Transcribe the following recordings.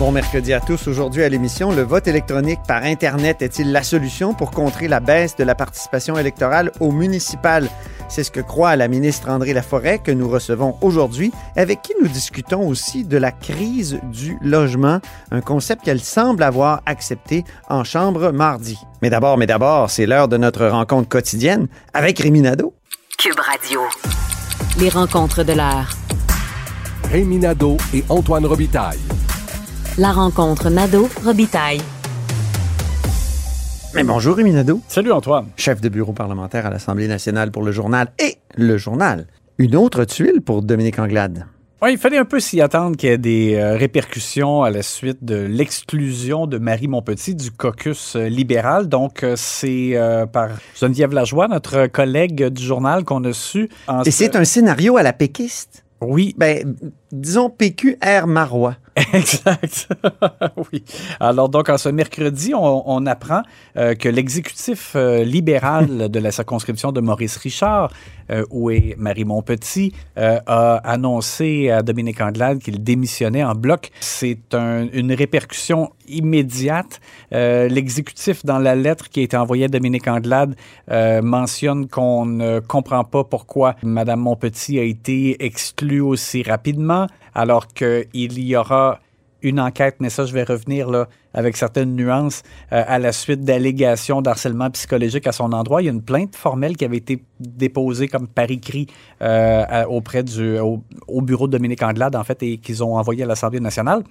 Bon mercredi à tous. Aujourd'hui à l'émission, le vote électronique par Internet est-il la solution pour contrer la baisse de la participation électorale au municipal? C'est ce que croit la ministre André Laforêt que nous recevons aujourd'hui, avec qui nous discutons aussi de la crise du logement, un concept qu'elle semble avoir accepté en chambre mardi. Mais d'abord, mais d'abord, c'est l'heure de notre rencontre quotidienne avec Rémi Nadeau. Cube Radio. Les rencontres de l'heure. Rémi Nadeau et Antoine Robitaille. La rencontre Nadeau-Robitaille. Mais bonjour Rémi Nadeau, Salut Antoine. chef de bureau parlementaire à l'Assemblée nationale pour le journal et le journal. Une autre tuile pour Dominique Anglade. Ouais, il fallait un peu s'y attendre qu'il y ait des euh, répercussions à la suite de l'exclusion de Marie Montpetit du caucus euh, libéral. Donc, euh, c'est euh, par Geneviève Lajoie, notre collègue du journal, qu'on a su. en Et ce- c'est un scénario à la péquiste? Oui, Ben, disons PQR Marois. Exact. oui. Alors, donc, en ce mercredi, on, on apprend euh, que l'exécutif euh, libéral de la circonscription de Maurice Richard, euh, où est Marie Montpetit, a annoncé à Dominique Anglade qu'il démissionnait en bloc. C'est un- une répercussion immédiate. L'exécutif, dans la lettre qui a été envoyée à Dominique Anglade, mentionne qu'on ne comprend pas pourquoi Mme Montpetit a été exclue aussi rapidement, alors qu'il y aura une enquête, mais ça, je vais revenir là avec certaines nuances euh, à la suite d'allégations d'harcèlement psychologique à son endroit. Il y a une plainte formelle qui avait été déposée comme par écrit euh, auprès du au, au bureau de Dominique Anglade, en fait, et qu'ils ont envoyé à l'Assemblée nationale.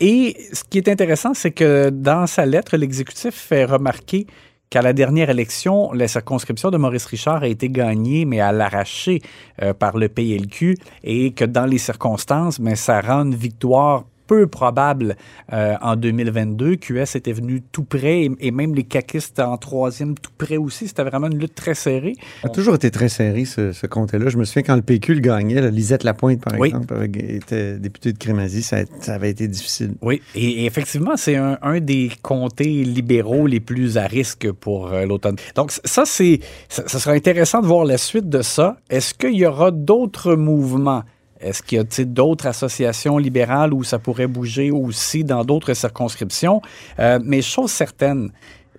Et ce qui est intéressant, c'est que dans sa lettre, l'exécutif fait remarquer qu'à la dernière élection, la circonscription de Maurice Richard a été gagnée, mais à l'arraché euh, par le PLQ, et que dans les circonstances, mais ça rend une victoire peu probable euh, en 2022. QS était venu tout près et, et même les caquistes en troisième tout près aussi. C'était vraiment une lutte très serrée. Ça a toujours été très serré, ce, ce comté-là. Je me souviens quand le PQ le gagnait, là, Lisette Lapointe, par Oui. exemple, était députée de Crémazie, ça, ça avait été difficile. Oui, et, et effectivement, c'est un, un des comtés libéraux les plus à risque pour euh, l'automne. Donc, ça, c'est, ça, ça sera intéressant de voir la suite de ça. Est-ce qu'il y aura d'autres mouvements? Est-ce qu'il y a d'autres associations libérales où ça pourrait bouger aussi dans d'autres circonscriptions? Euh, mais chose certaine,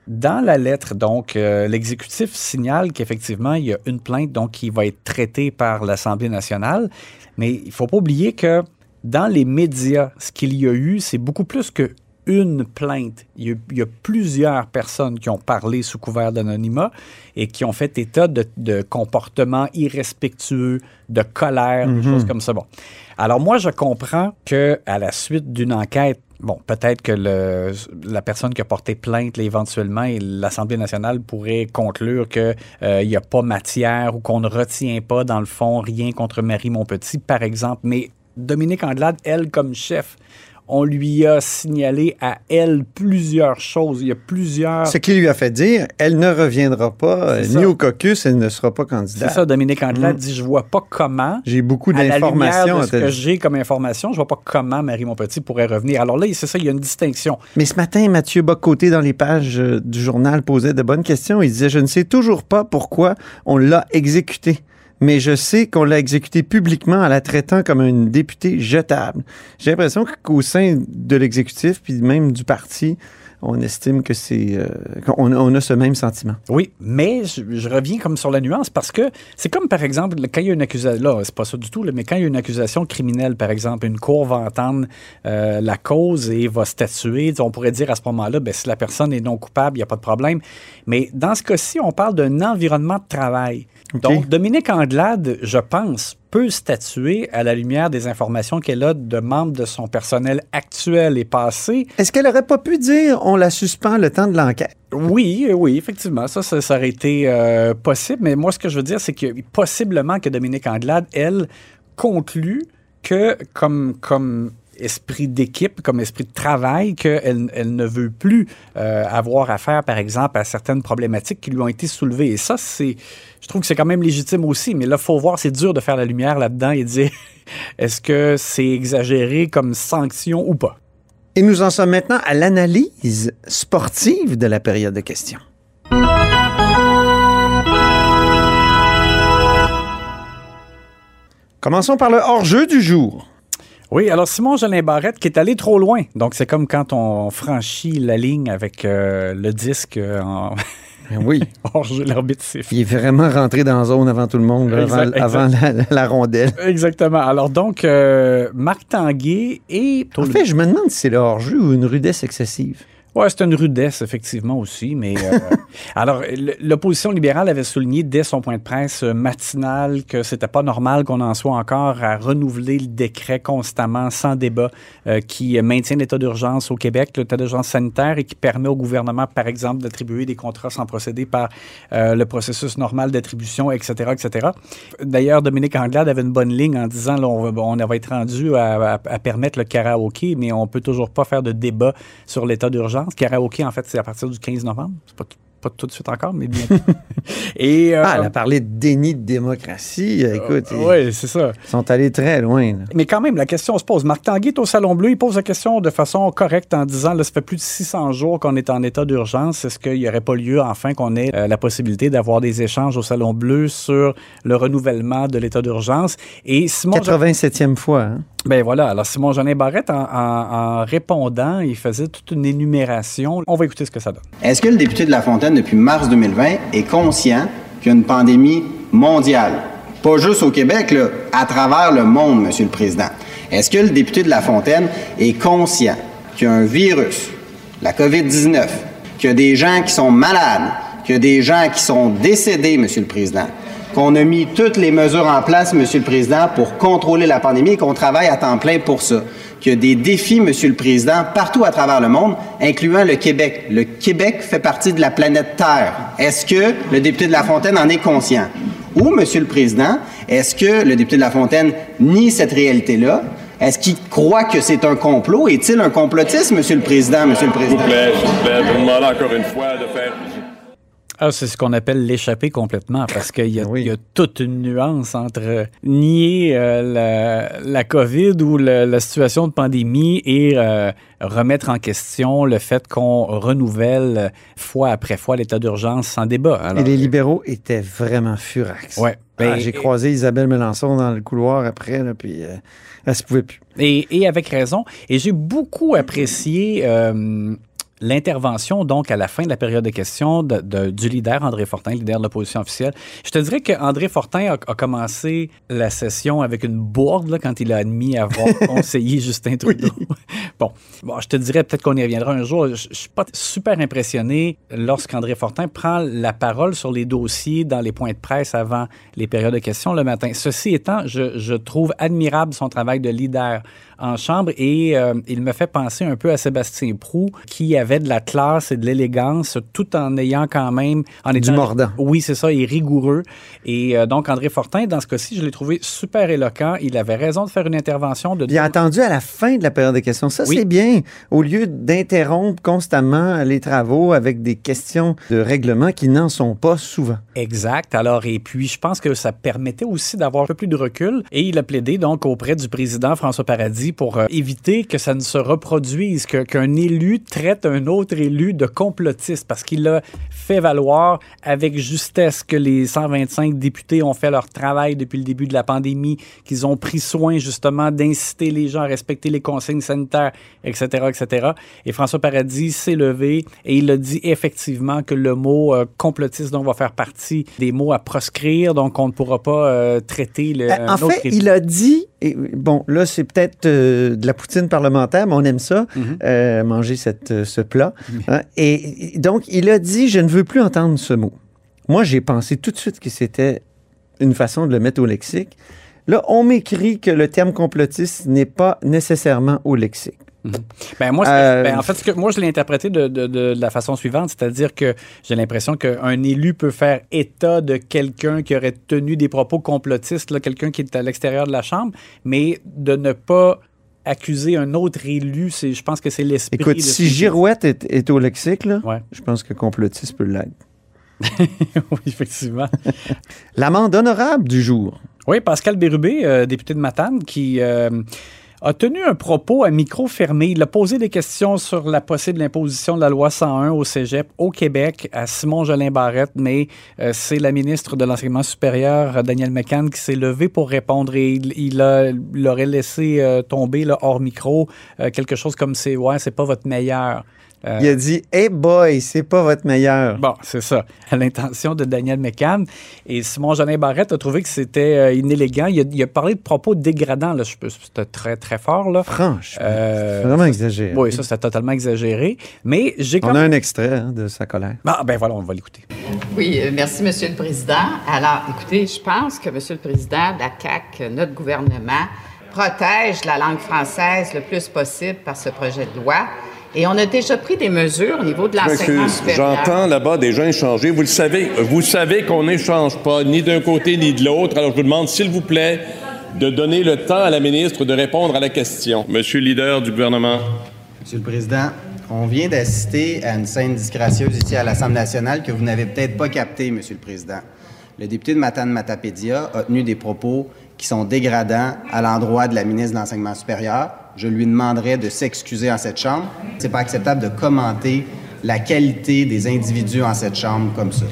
dans la lettre, donc, euh, l'exécutif signale qu'effectivement, il y a une plainte donc, qui va être traitée par l'Assemblée nationale. Mais il ne faut pas oublier que dans les médias, ce qu'il y a eu, c'est beaucoup plus que une plainte. Il y, a, il y a plusieurs personnes qui ont parlé sous couvert d'anonymat et qui ont fait état de, de comportements irrespectueux, de colère, des choses comme ça. Bon. Alors moi, je comprends que à la suite d'une enquête, bon, peut-être que le, la personne qui a porté plainte là, éventuellement et l'Assemblée nationale pourrait conclure qu'il n'y a pas matière ou qu'on ne retient pas, dans le fond, rien contre Marie Montpetit, par exemple. Mais Dominique Anglade, elle, comme chef, on lui a signalé à elle plusieurs choses. Il y a plusieurs... Ce qui lui a fait dire, elle ne reviendra pas, euh, C'est ni au caucus, elle ne sera pas C'est candidate. ça, Dominique Anglade Mm. dit, je vois pas comment J'ai beaucoup d'informations. ce que j'ai comme information, je vois pas comment Marie Montpetit pourrait revenir. Alors là, c'est ça, il y a une distinction. Mais ce matin, Mathieu Bocoté, dans les pages euh, du journal, posait de bonnes questions. Il disait, je ne sais toujours pas pourquoi on l'a exécuté. Mais je sais qu'on l'a exécuté publiquement en la traitant comme une députée jetable. J'ai l'impression qu'au sein de l'exécutif, puis même du parti, on estime que c'est euh, on a ce même sentiment. Oui, mais je, je reviens comme sur la nuance parce que c'est comme par exemple quand il y a une accusation, là c'est pas ça du tout, là, mais quand il y a une accusation criminelle, par exemple, une cour va entendre euh, la cause et va statuer, on pourrait dire à ce moment-là, ben, si la personne est non coupable, il n'y a pas de problème. Mais dans ce cas-ci, on parle d'un environnement de travail. Donc, Dominique Anglade, je pense, peut statuer à la lumière des informations qu'elle a de membres de son personnel actuel et passé. Est-ce qu'elle aurait pas pu dire on la suspend le temps de l'enquête? Oui, oui, effectivement, ça, ça, ça aurait été euh, possible. Mais moi, ce que je veux dire, c'est que possiblement que Dominique Anglade, elle, conclut que comme, comme esprit d'équipe, comme esprit de travail, qu'elle elle ne veut plus euh, avoir affaire, par exemple, à certaines problématiques qui lui ont été soulevées. Et ça, c'est, je trouve que c'est quand même légitime aussi. Mais là, faut voir, c'est dur de faire la lumière là-dedans et dire est-ce que c'est exagéré comme sanction ou pas? Et nous en sommes maintenant à l'analyse sportive de la période de questions. Commençons par le hors-jeu du jour. Oui, alors Simon Jolin Barrette qui est allé trop loin. Donc c'est comme quand on franchit la ligne avec euh, le disque euh, en Oui, hors-jeu, l'arbitre siffle. il est vraiment rentré dans la zone avant tout le monde, là, avant, Exact, avant la, la rondelle. Exactement. Alors donc, euh, Marc Tanguay et... En fait, je me demande si c'est le hors-jeu ou une rudesse excessive. Ouais, c'est une rudesse, effectivement, aussi. Mais euh, alors, l'opposition libérale avait souligné dès son point de presse euh, matinal que c'était pas normal qu'on en soit encore à renouveler le décret constamment, sans débat, euh, qui maintient l'état d'urgence au Québec, l'état d'urgence sanitaire, et qui permet au gouvernement, par exemple, d'attribuer des contrats sans procéder par euh, le processus normal d'attribution, etc., etc. D'ailleurs, Dominique Anglade avait une bonne ligne en disant, là, on, va, on va être rendu à, à- à permettre le karaoké, mais on peut toujours pas faire de débat sur l'état d'urgence. Karaoké, en fait, c'est à partir du 15 novembre. C'est pas, pas tout de suite encore, mais bien. Et, euh, Ah, elle a parlé de déni de démocratie. Écoute, ils oui, c'est ça. sont allés très loin. là. Mais quand même, la question se pose. Marc Tanguay est au Salon Bleu. Il pose la question de façon correcte en disant, là, ça fait plus de 600 jours qu'on est en état d'urgence. Est-ce qu'il n'y aurait pas lieu, enfin, qu'on ait euh, la possibilité d'avoir des échanges au Salon Bleu sur le renouvellement de l'état d'urgence? Et Simon... 87e fois. hein. Ben voilà. Alors, Simon Jeanin Barrette, en répondant, il faisait toute une énumération. On va écouter ce que ça donne. Est-ce que le député de La Fontaine, depuis mars 2020, est conscient qu'il y a une pandémie mondiale? Pas juste au Québec, là, à travers le monde, Monsieur le Président. Est-ce que le député de La Fontaine est conscient qu'il y a un virus, la COVID-19, qu'il y a des gens qui sont malades, qu'il y a des gens qui sont décédés, Monsieur le Président? Qu'on a mis toutes les mesures en place, Monsieur le Président, pour contrôler la pandémie et qu'on travaille à temps plein pour ça. Qu'il y a des défis, Monsieur le Président, partout à travers le monde, incluant le Québec. Le Québec fait partie de la planète Terre. Est-ce que le député de La Fontaine en est conscient? Ou, Monsieur le Président, est-ce que le député de La Fontaine nie cette réalité-là? Est-ce qu'il croit que c'est un complot? Est-il un complotiste, Monsieur le Président, Monsieur le Président? Je vous demande encore une fois de faire. Ah, c'est ce qu'on appelle l'échapper complètement parce qu'il y, a- Oui. il y a toute une nuance entre euh, nier euh, la, la COVID ou le- la situation de pandémie et euh, remettre en question le fait qu'on renouvelle euh, fois après fois l'état d'urgence sans débat. Alors, Et les libéraux étaient vraiment furax. Ouais. Ah, J'ai croisé Isabelle Melançon dans le couloir après, là, puis euh, elle se pouvait plus. Et, et avec raison. Et j'ai beaucoup apprécié euh, l'intervention, donc, à la fin de la période de questions de- de- du leader, André Fortin, leader de l'opposition officielle. Je te dirais qu'André Fortin a, a commencé la session avec une bourde là, quand il a admis avoir conseillé Justin Trudeau. Bon, bon, je te dirais peut-être qu'on y reviendra un jour. Je, je suis pas super impressionné lorsqu'André Fortin prend la parole sur les dossiers dans les points de presse avant les périodes de questions le matin. Ceci étant, je, je trouve admirable son travail de leader en chambre et euh, il me fait penser un peu à Sébastien Prou qui avait de la classe et de l'élégance tout en ayant quand même en Du étant- mordant. Oui, c'est ça, et rigoureux. Et euh, donc André Fortin dans ce cas-ci, je l'ai trouvé super éloquent, il avait raison de faire une intervention de Il a attendu à la fin de la période de questions. Ça, Oui. c'est bien. Au lieu d'interrompre constamment les travaux avec des questions de règlement qui n'en sont pas souvent. Exact. Alors, et puis, je pense que ça permettait aussi d'avoir un peu plus de recul. Et il a plaidé donc auprès du président François Paradis pour euh, éviter que ça ne se reproduise, que- qu'un élu traite un autre élu de complotiste, parce qu'il a fait valoir avec justesse que les 125 députés ont fait leur travail depuis le début de la pandémie, qu'ils ont pris soin justement d'inciter les gens à respecter les consignes sanitaires, etc., etc. Et François Paradis s'est levé et il a dit effectivement que le mot euh, complotiste donc va faire partie des mots à proscrire, donc on ne pourra pas euh, traiter le. Un en fait, il a dit, et, bon, là, c'est peut-être euh, de la poutine parlementaire, mais on aime ça, Mhm. euh, manger cette, euh, ce plat. Hein, et, et donc, il a dit, je ne veux plus entendre ce mot. Moi, j'ai pensé tout de suite que c'était une façon de le mettre au lexique. Là, on m'écrit que le terme complotiste n'est pas nécessairement au lexique. Ben moi, c'est- Euh, ben, en fait, ce que, moi, je l'ai interprété de, de- de la façon suivante, c'est-à-dire que j'ai l'impression qu'un élu peut faire état de quelqu'un qui aurait tenu des propos complotistes, quelqu'un qui est à l'extérieur de la Chambre, mais de ne pas accuser un autre élu, je pense que c'est l'esprit. Écoute, si Girouette est, est au lexique, là, Ouais. je pense que complotiste peut l'être. oui, effectivement. L'amende honorable du jour. Oui, Pascal Bérubé, euh, député de Matane, qui euh, a tenu un propos à micro fermé. Il a posé des questions sur la possible imposition de la loi 101 au cégep au Québec à Simon Jolin Barrette, mais euh, c'est la ministre de l'Enseignement supérieur, Danielle McCann, qui s'est levée pour répondre et il, il laissé euh, tomber hors micro euh, quelque chose comme c'est ouais, c'est pas votre meilleur. Euh, Il a dit Hey boy, c'est pas votre meilleur. Bon, c'est ça, à l'intention de Daniel McCann. Et Simon Jolin Barrette a trouvé que c'était euh, inélégant. Il a, il a parlé de propos dégradants, là. Je peux- C'était très, très fort, là. Franchement. Euh, c'est vraiment exagéré. oui, ça, c'était totalement exagéré. Mais j'ai quand On a même. un extrait hein, de sa colère. Ah, ben voilà, on va l'écouter. Oui, euh, merci, Monsieur le Président. Alors, écoutez, je pense que, Monsieur le Président, la CAQ, notre gouvernement, protège la langue française le plus possible par ce projet de loi. Et on a déjà pris des mesures au niveau de l'enseignement supérieur. J'entends là-bas des gens échanger. Vous le savez, vous savez qu'on n'échange pas ni d'un côté ni de l'autre. Alors je vous demande, s'il vous plaît, de donner le temps à la ministre de répondre à la question. Monsieur le leader du gouvernement. Monsieur le Président, on vient d'assister à une scène disgracieuse ici à l'Assemblée nationale que vous n'avez peut-être pas captée, Monsieur le Président. Le député de Matane Matapédia a tenu des propos qui sont dégradants à l'endroit de la ministre de l'Enseignement supérieur. Je lui demanderai de s'excuser en cette Chambre. C'est pas acceptable de commenter la qualité des individus en cette Chambre comme ça.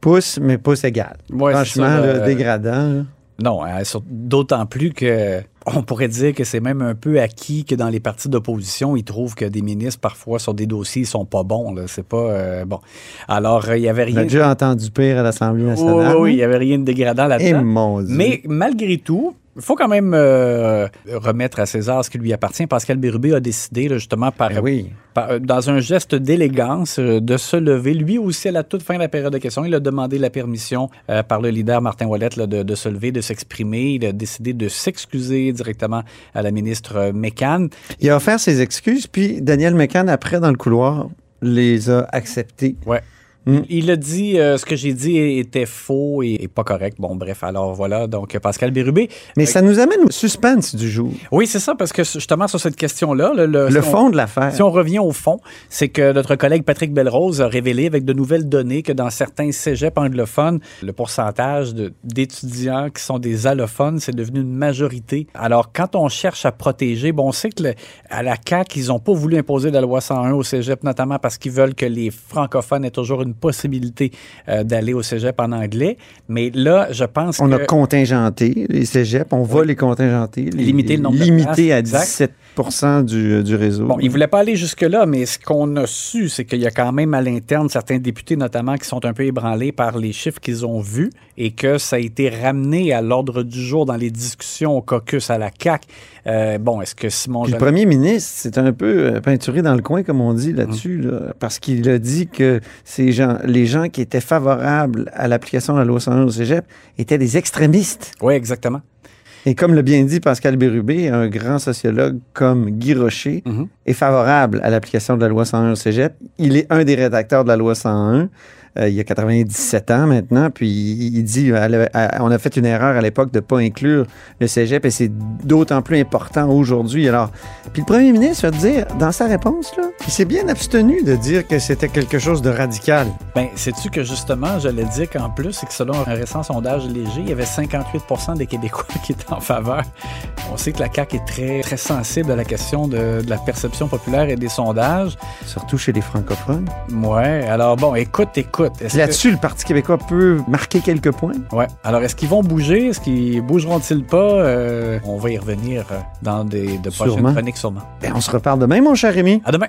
Pouce, mais pouce égal. Ouais, Franchement, ça, là, euh, dégradant. là. Non, hein, d'autant plus que on pourrait dire que c'est même un peu acquis que dans les partis d'opposition, ils trouvent que des ministres, parfois, sur des dossiers, ils sont pas bons. C'est pas euh, bon. Alors, euh, il y avait On a rien. déjà entendu pire à l'Assemblée Oui, nationale. oui, oui, il n'y avait rien de dégradant Eh, là-dedans. Dieu. Mais malgré tout, il faut quand même euh, remettre à César ce qui lui appartient. Pascal Bérubé a décidé, là, justement, par, Ben oui. par- euh, dans un geste d'élégance, euh, de se lever. Lui aussi, à la toute fin de la période de questions, il a demandé la permission euh, par le leader Martin Ouellette là, de, de se lever, de s'exprimer. Il a décidé de s'excuser directement à la ministre McCann. Il a offert ses excuses, puis Daniel McCann, après, dans le couloir, les a acceptées. Ouais. Mm. Il a dit euh, ce que j'ai dit était faux et, et pas correct. Bon, bref, alors voilà. Donc, Pascal Bérubé. Mais ça nous amène au suspense du jour. Oui, c'est ça, parce que justement, sur cette question-là, le, le- Le si on- fond de l'affaire. Si on revient au fond, c'est que notre collègue Patrick Belrose a révélé avec de nouvelles données que dans certains cégeps anglophones, le pourcentage d'étudiants qui sont des allophones, c'est devenu une majorité. Alors, quand on cherche à protéger, bon, on sait que le- à la CAQ, ils n'ont pas voulu imposer la loi 101 au cégep, notamment parce qu'ils veulent que les francophones aient toujours une possibilité euh, d'aller au cégep en anglais. Mais là, je pense On que... a contingenté les cégeps, on va les contingenter. les- Limiter le nombre de Limiter à exact. 17 du, du réseau. Bon, il ne voulait pas aller jusque-là, mais ce qu'on a su, c'est qu'il y a quand même à l'interne certains députés, notamment, qui sont un peu ébranlés par les chiffres qu'ils ont vus et que ça a été ramené à l'ordre du jour dans les discussions au caucus à la CAQ. Euh, bon, est-ce que Simon Puis le premier ministre, c'est un peu euh, peinturé dans le coin, comme on dit là-dessus, là, parce qu'il a dit que ces gens, les gens qui étaient favorables à l'application de la loi 101 au cégep étaient des extrémistes. Oui, exactement. Et comme l'a bien dit Pascal Bérubé, un grand sociologue comme Guy Rocher Mhm. est favorable à l'application de la loi 101 au cégep. Il est un des rédacteurs de la loi 101. Euh, il y a 97 ans maintenant, puis il dit à le- à- on a fait une erreur à l'époque de ne pas inclure le cégep et c'est d'autant plus important aujourd'hui. Alors, puis le premier ministre va dire dans sa réponse là, il s'est bien abstenu de dire que c'était quelque chose de radical. Ben, sais-tu que justement, j'allais dire qu'en plus, c'est que selon un récent sondage léger, il y avait 58% des Québécois qui étaient en faveur. On sait que la CAQ est très, très sensible à la question de, de la perception populaire et des sondages. Surtout chez les francophones. Ouais, alors bon, écoute, écoute. Que- Là-dessus, le Parti québécois peut marquer quelques points? Ouais. Alors, est-ce qu'ils vont bouger? Est-ce qu'ils bougeront-ils pas? Euh, on va y revenir euh, dans des, de prochaines Sûrement. chroniques sûrement. Ben, on se reparle demain, mon cher Rémi. À demain!